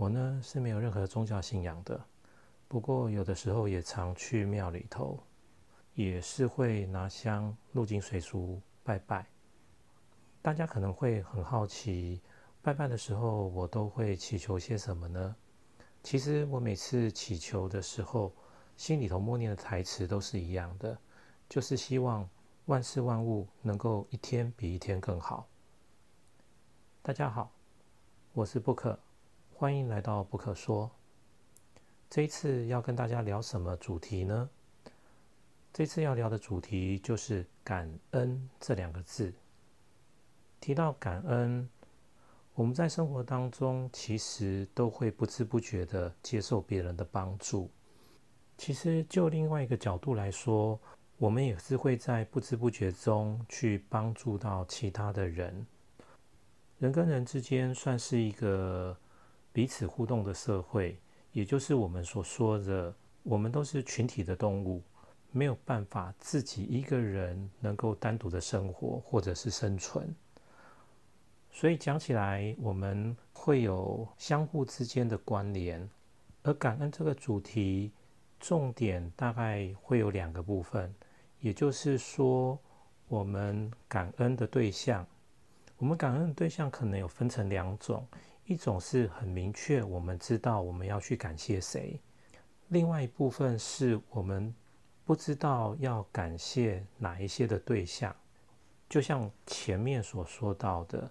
我呢是没有任何宗教信仰的，不过有的时候也常去庙里头，也是会拿香、入金水烛拜拜。大家可能会很好奇，拜拜的时候我都会祈求些什么呢？其实我每次祈求的时候，心里头默念的台词都是一样的，就是希望万事万物能够一天比一天更好。大家好，我是不可，欢迎来到不可说。这一次要跟大家聊什么主题呢？这次要聊的主题就是感恩这两个字。提到感恩。我们在生活当中，其实都会不知不觉的接受别人的帮助。其实，就另外一个角度来说，我们也是会在不知不觉中去帮助到其他的人。人跟人之间算是一个彼此互动的社会，也就是我们所说的，我们都是群体的动物，没有办法自己一个人能够单独的生活或者是生存。所以讲起来，我们会有相互之间的关联，而感恩这个主题，重点大概会有两个部分，也就是说，我们感恩的对象，我们感恩的对象可能有分成两种，一种是很明确，我们知道我们要去感谢谁，另外一部分是我们不知道要感谢哪一些的对象，就像前面所说到的。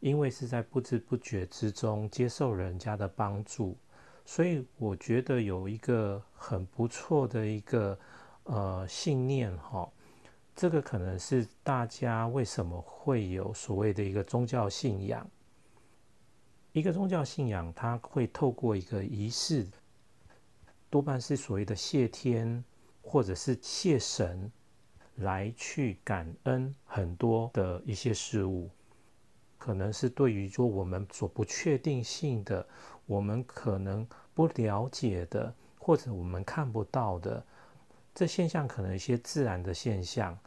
因为是在不知不觉之中接受人家的帮助，所以我觉得有一个很不错的一个呃信念哈，这个可能是大家为什么会有所谓的一个宗教信仰。一个宗教信仰，它会透过一个仪式，多半是所谓的谢天或者是谢神，来去感恩很多的一些事物。可能是对于说我们所不确定性的，我们可能不了解的，或者我们看不到的这现象，可能一些自然的现象，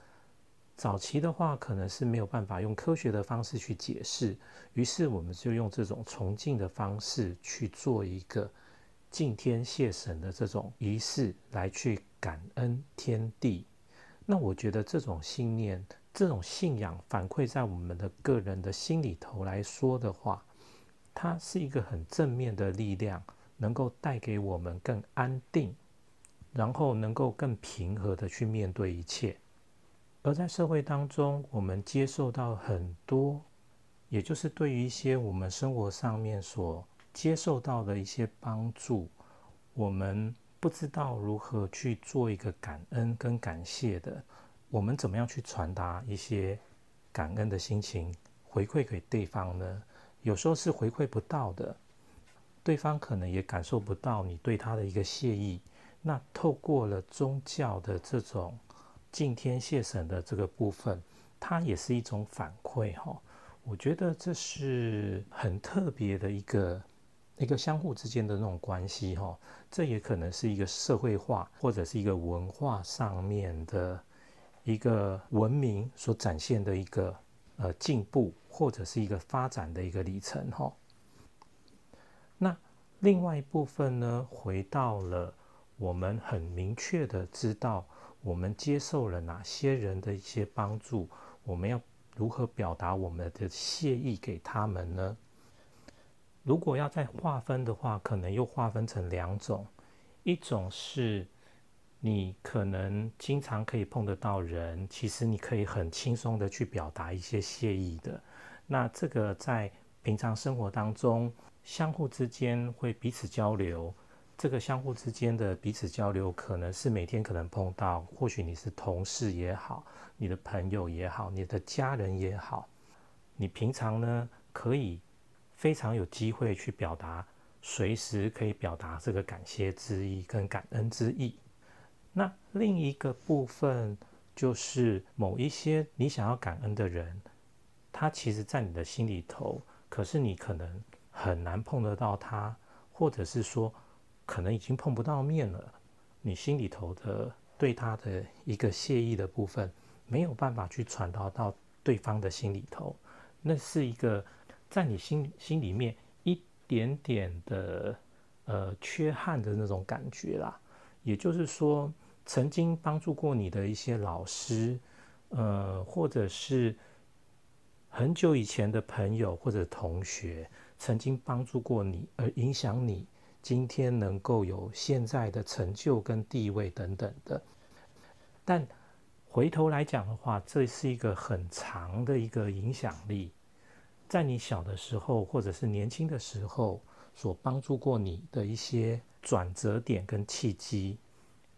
早期的话可能是没有办法用科学的方式去解释，于是我们就用这种崇敬的方式去做一个敬天谢神的这种仪式，来去感恩天地。那我觉得这种信念。这种信仰反馈在我们的个人的心里头来说的话，它是一个很正面的力量，能够带给我们更安定，然后能够更平和的去面对一切。而在社会当中，我们接受到很多，也就是对于一些我们生活上面所接受到的一些帮助，我们不知道如何去做一个感恩跟感谢的。我们怎么样去传达一些感恩的心情回馈给对方呢？有时候是回馈不到的，对方可能也感受不到你对他的一个谢意。那透过了宗教的这种敬天谢神的这个部分，它也是一种反馈哈。我觉得这是很特别的一个一个相互之间的那种关系哈。这也可能是一个社会化或者是一个文化上面的。一个文明所展现的一个呃进步，或者是一个发展的一个里程哈。那另外一部分呢，回到了我们很明确的知道，我们接受了哪些人的一些帮助，我们要如何表达我们的谢意给他们呢？如果要再划分的话，可能又划分成两种，一种是。你可能经常可以碰得到人，其实你可以很轻松的去表达一些谢意的。那这个在平常生活当中，相互之间会彼此交流。这个相互之间的彼此交流，可能是每天可能碰到，或许你是同事也好，你的朋友也好，你的家人也好，你平常呢可以非常有机会去表达，随时可以表达这个感谢之意跟感恩之意。那另一个部分就是某一些你想要感恩的人，他其实在你的心里头，可是你可能很难碰得到他，或者是说可能已经碰不到面了。你心里头的对他的一个谢意的部分，没有办法去传达到对方的心里头。那是一个在你心心里面一点点的呃缺憾的那种感觉啦。也就是说，曾经帮助过你的一些老师，呃，或者是很久以前的朋友或者同学，曾经帮助过你，而影响你今天能够有现在的成就跟地位等等的。但回头来讲的话，这是一个很长的一个影响力，在你小的时候或者是年轻的时候所帮助过你的一些。转折点跟契机，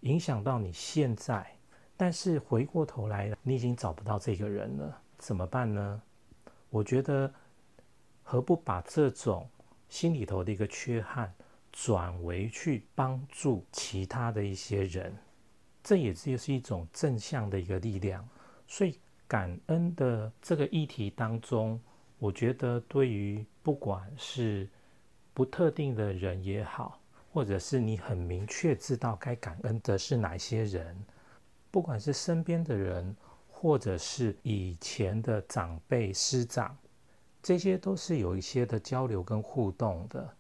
影响到你现在，但是回过头来，你已经找不到这个人了，怎么办呢？我觉得，何不把这种心里头的一个缺憾，转为去帮助其他的一些人，这也是一种正向的一个力量。所以，感恩的这个议题当中，我觉得对于不管是不特定的人也好，或者是你很明确知道该感恩的是哪些人，不管是身边的人，或者是以前的长辈师长，这些都是有一些的交流跟互动的。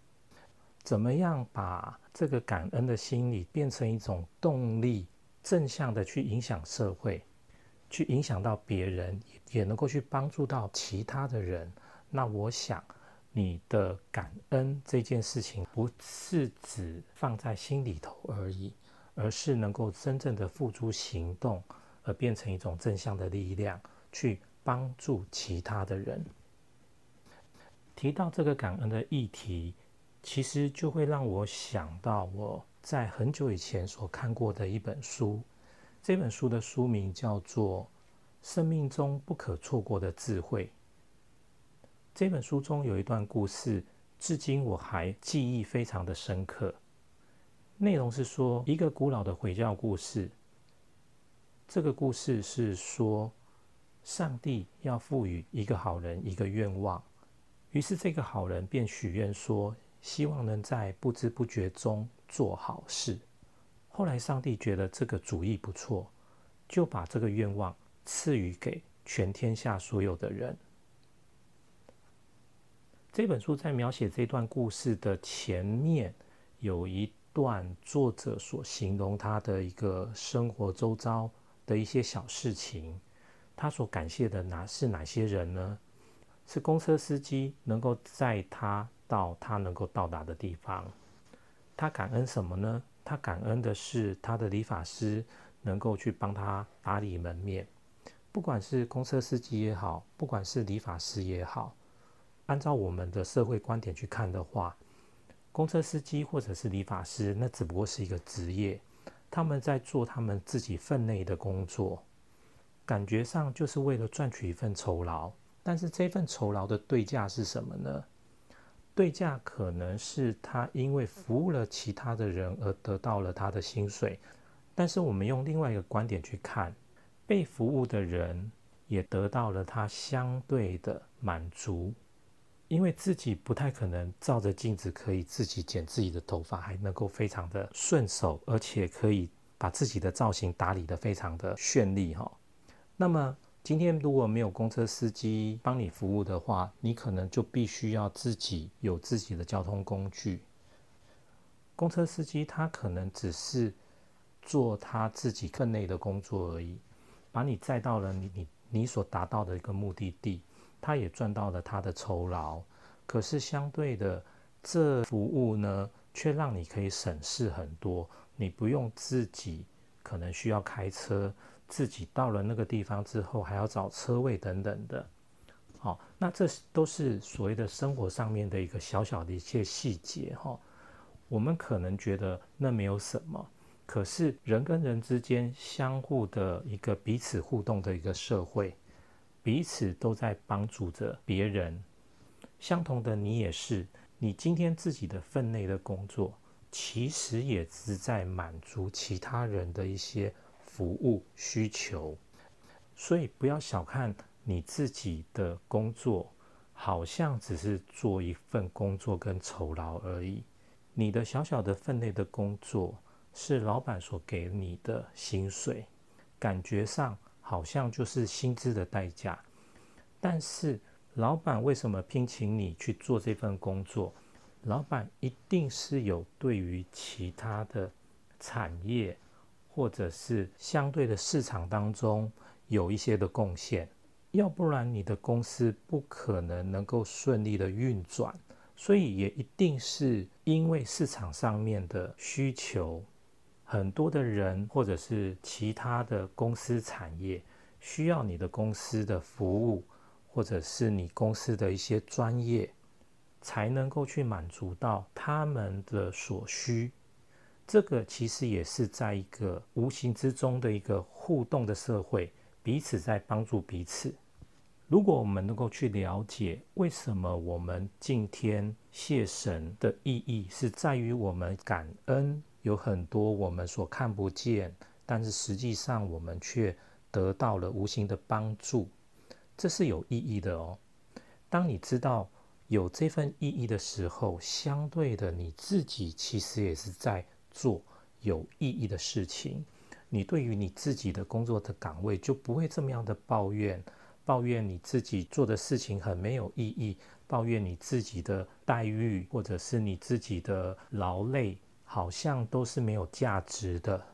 怎么样把这个感恩的心理变成一种动力，正向的去影响社会，去影响到别人，也能够去帮助到其他的人？那我想。你的感恩这件事情，不是只放在心里头而已，而是能够真正的付诸行动，而变成一种正向的力量，去帮助其他的人。提到这个感恩的议题，其实就会让我想到我在很久以前所看过的一本书，这本书的书名叫做《生命中不可错过的智慧》。这本书中有一段故事，至今我还记忆非常的深刻。内容是说一个古老的回教故事。这个故事是说，上帝要赋予一个好人一个愿望，于是这个好人便许愿说，希望能在不知不觉中做好事。后来上帝觉得这个主意不错，就把这个愿望赐予给全天下所有的人。这本书在描写这段故事的前面，有一段作者所形容他的一个生活周遭的一些小事情。他所感谢的哪是哪些人呢？是公车司机能够载他到他能够到达的地方。他感恩什么呢？他感恩的是他的理发师能够去帮他打理门面。不管是公车司机也好，不管是理发师也好。按照我们的社会观点去看的话，公车司机或者是理发师，那只不过是一个职业，他们在做他们自己分内的工作，感觉上就是为了赚取一份酬劳。但是这份酬劳的对价是什么呢？对价可能是他因为服务了其他的人而得到了他的薪水。但是我们用另外一个观点去看，被服务的人也得到了他相对的满足。因为自己不太可能照着镜子可以自己剪自己的头发，还能够非常的顺手，而且可以把自己的造型打理的非常的绚丽哈。那么今天如果没有公车司机帮你服务的话，你可能就必须要自己有自己的交通工具。公车司机他可能只是做他自己分内的工作而已，把你载到了你你你所达到的一个目的地。他也赚到了他的酬劳，可是相对的，这服务呢，却让你可以省事很多。你不用自己可能需要开车，自己到了那个地方之后还要找车位等等的。好，那这都是所谓的生活上面的一个小小的一些细节哈。我们可能觉得那没有什么，可是人跟人之间相互的一个彼此互动的一个社会。彼此都在帮助着别人，相同的，你也是。你今天自己的分内的工作，其实也是在满足其他人的一些服务需求。所以，不要小看你自己的工作，好像只是做一份工作跟酬劳而已。你的小小的分内的工作，是老板所给你的薪水，感觉上。好像就是薪资的代价，但是老板为什么聘请你去做这份工作？老板一定是有对于其他的产业或者是相对的市场当中有一些的贡献，要不然你的公司不可能能够顺利的运转。所以也一定是因为市场上面的需求，很多的人或者是其他的公司产业需要你的公司的服务，或者是你公司的一些专业。才能够去满足到他们的所需，这个其实也是在一个无形之中的一个互动的社会，彼此在帮助彼此。如果我们能够去了解为什么我们敬天谢神的意义，是在于我们感恩有很多我们所看不见，但是实际上我们却得到了无形的帮助，这是有意义的哦。当你知道。有这份意义的时候，相对的你自己其实也是在做有意义的事情。你对于你自己的工作的岗位就不会这么样的抱怨，抱怨你自己做的事情很没有意义，抱怨你自己的待遇或者是你自己的劳累好像都是没有价值的。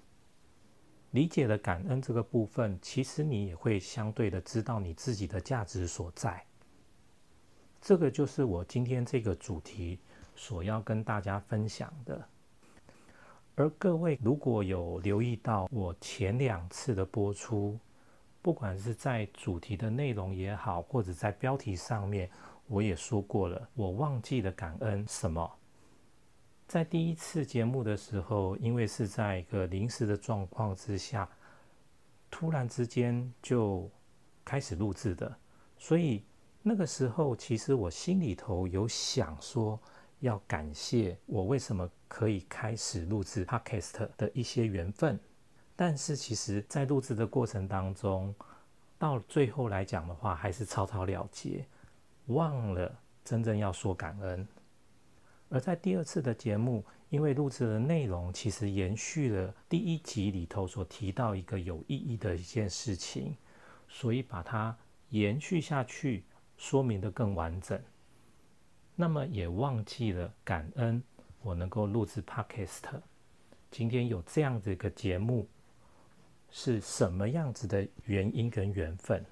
理解了感恩这个部分，其实你也会相对的知道你自己的价值所在。这个就是我今天这个主题所要跟大家分享的。而各位如果有留意到我前两次的播出，不管是在主题的内容也好，或者在标题上面，我也说过了，我忘记了感恩什么。在第一次节目的时候，因为是在一个临时的状况之下，突然之间就开始录制的，所以。那个时候，其实我心里头有想说，要感谢我为什么可以开始录制 Podcast 的一些缘分。但是，其实，在录制的过程当中，到最后来讲的话，还是草草了结，忘了真正要说感恩。而在第二次的节目，因为录制的内容其实延续了第一集里头所提到一个有意义的一件事情，所以把它延续下去。说明的更完整，那么也忘记了感恩我能够录制 Podcast，今天有这样的一个节目是什么样子的原因跟缘分？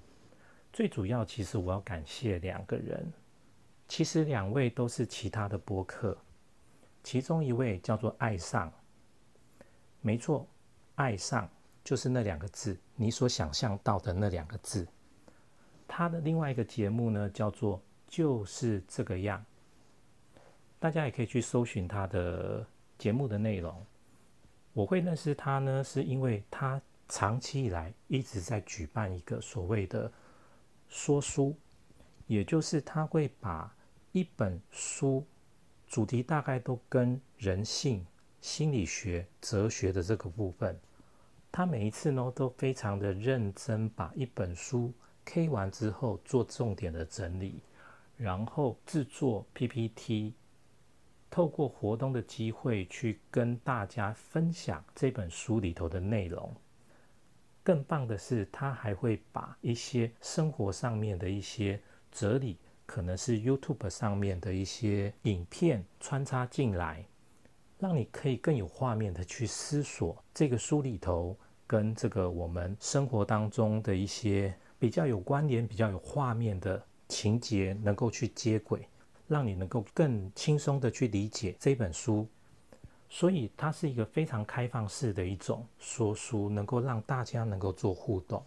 最主要其实我要感谢两个人，其实两位都是其他的播客，其中一位叫做爱上，没错，爱上就是那两个字，你所想象到的那两个字。他的另外一个节目呢，叫做《就是这个样》，大家也可以去搜寻他的节目的内容。我会认识他呢，是因为他长期以来一直在举办一个所谓的说书，也就是他会把一本书主题大概都跟人性、心理学、哲学的这个部分，他每一次呢都非常的认真，把一本书。K 完之后做重点的整理，然后制作 PPT，透过活动的机会去跟大家分享这本书里头的内容。更棒的是，他还会把一些生活上面的一些哲理，可能是 YouTube 上面的一些影片穿插进来，让你可以更有画面的去思索这个书里头跟这个我们生活当中的一些。比较有关联、比较有画面的情节，能够去接轨，让你能够更轻松的去理解这本书。所以它是一个非常开放式的一种说书，能够让大家能够做互动。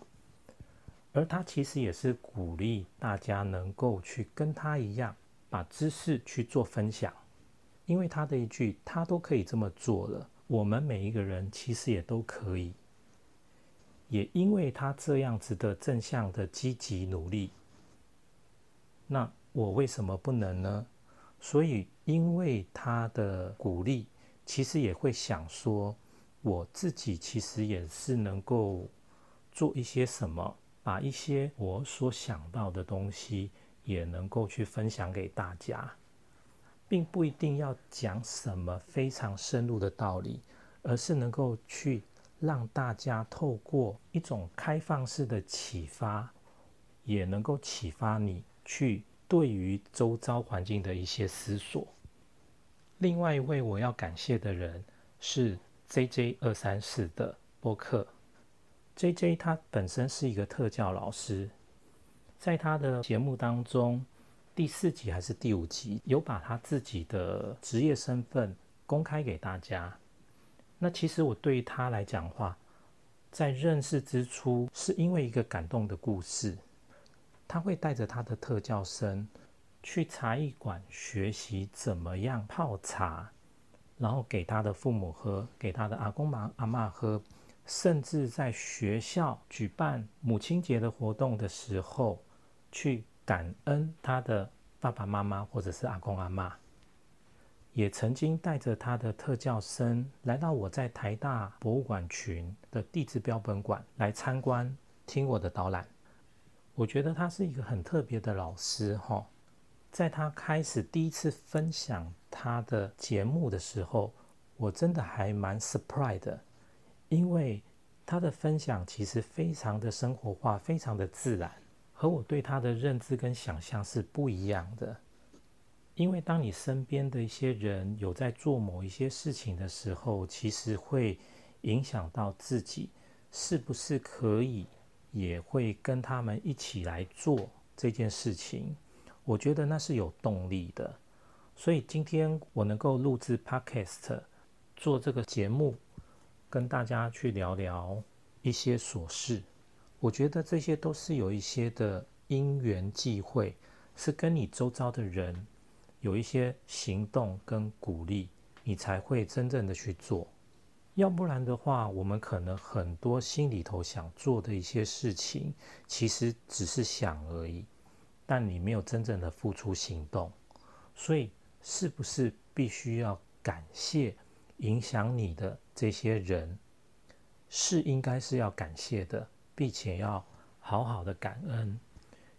而它其实也是鼓励大家能够去跟他一样，把知识去做分享。因为他的一句，他都可以这么做了，我们每一个人其实也都可以。也因为他这样子的正向的积极努力，那我为什么不能呢？所以因为他的鼓励，其实也会想说，我自己其实也是能够做一些什么，把一些我所想到的东西，也能够去分享给大家，并不一定要讲什么非常深入的道理，而是能够去。让大家透过一种开放式的启发，也能够启发你去对于周遭环境的一些思索。另外一位我要感谢的人是 J J 二三四的播客。J J 他本身是一个特教老师，在他的节目当中，第四集还是第五集，有把他自己的职业身份公开给大家。那其实我对于他来讲话，在认识之初，是因为一个感动的故事。他会带着他的特教生去茶艺馆学习怎么样泡茶，然后给他的父母喝，给他的阿公妈阿妈喝，甚至在学校举办母亲节的活动的时候，去感恩他的爸爸妈妈或者是阿公阿妈。也曾经带着他的特教生来到我在台大博物馆群的地质标本馆来参观，听我的导览。我觉得他是一个很特别的老师，哈，在他开始第一次分享他的节目的时候，我真的还蛮 surprise 的，因为他的分享其实非常的生活化，非常的自然，和我对他的认知跟想象是不一样的。因为当你身边的一些人有在做某一些事情的时候，其实会影响到自己是不是可以。也会跟他们一起来做这件事情，我觉得那是有动力的。所以今天我能够录制 Podcast 做这个节目，跟大家去聊聊一些琐事，我觉得这些都是有一些的因缘际会，是跟你周遭的人有一些行动跟鼓励，你才会真正的去做。要不然的话，我们可能很多心里头想做的一些事情，其实只是想而已，但你没有真正的付出行动。所以，是不是必须要感谢影响你的这些人？是应该是要感谢的，并且要好好的感恩。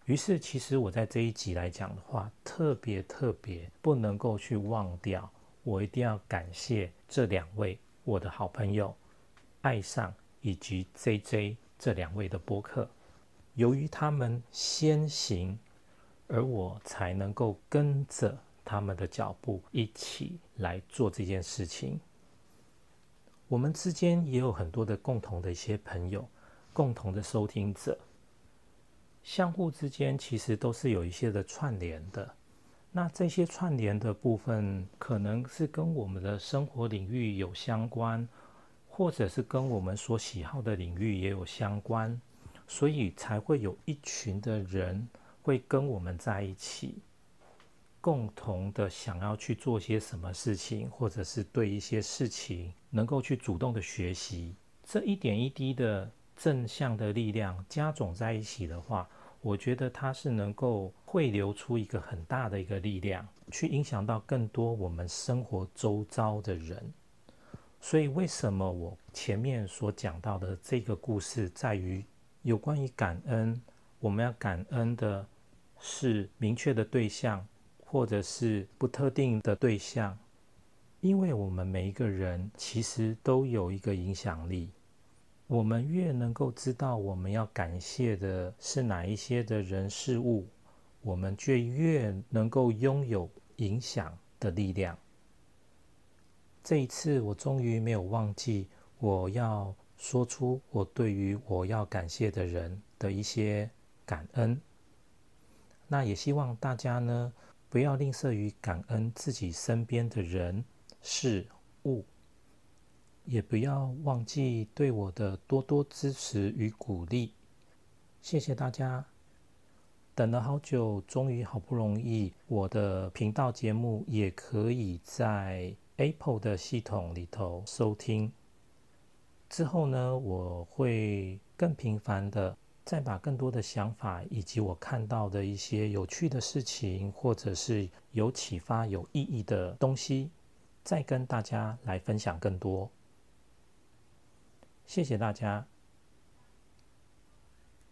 于是，其实我在这一集来讲的话，特别特别不能够去忘掉，我一定要感谢这两位。我的好朋友爱上以及 J J 这两位的播客，由于他们先行，而我才能够跟着他们的脚步一起来做这件事情。我们之间也有很多的共同的一些朋友，共同的收听者，相互之间其实都是有一些的串联的。那这些串联的部分，可能是跟我们的生活领域有相关，或者是跟我们所喜好的领域也有相关，所以才会有一群的人会跟我们在一起，共同的想要去做些什么事情，或者是对一些事情能够去主动的学习，这一点一滴的正向的力量加总在一起的话。我觉得它是能够汇流出一个很大的一个力量，去影响到更多我们生活周遭的人。所以，为什么我前面所讲到的这个故事，在于有关于感恩，我们要感恩的是明确的对象，或者是不特定的对象，因为我们每一个人其实都有一个影响力。我们越能够知道我们要感谢的是哪一些的人事物，我们就越能够拥有影响的力量。这一次，我终于没有忘记我要说出我对于我要感谢的人的一些感恩。那也希望大家呢，不要吝啬于感恩自己身边的人事物。也不要忘记对我的多多支持与鼓励，谢谢大家！等了好久，终于好不容易，我的频道节目也可以在 Apple 的系统里头收听。之后呢，我会更频繁的再把更多的想法，以及我看到的一些有趣的事情，或者是有启发、有意义的东西，再跟大家来分享更多。谢谢大家。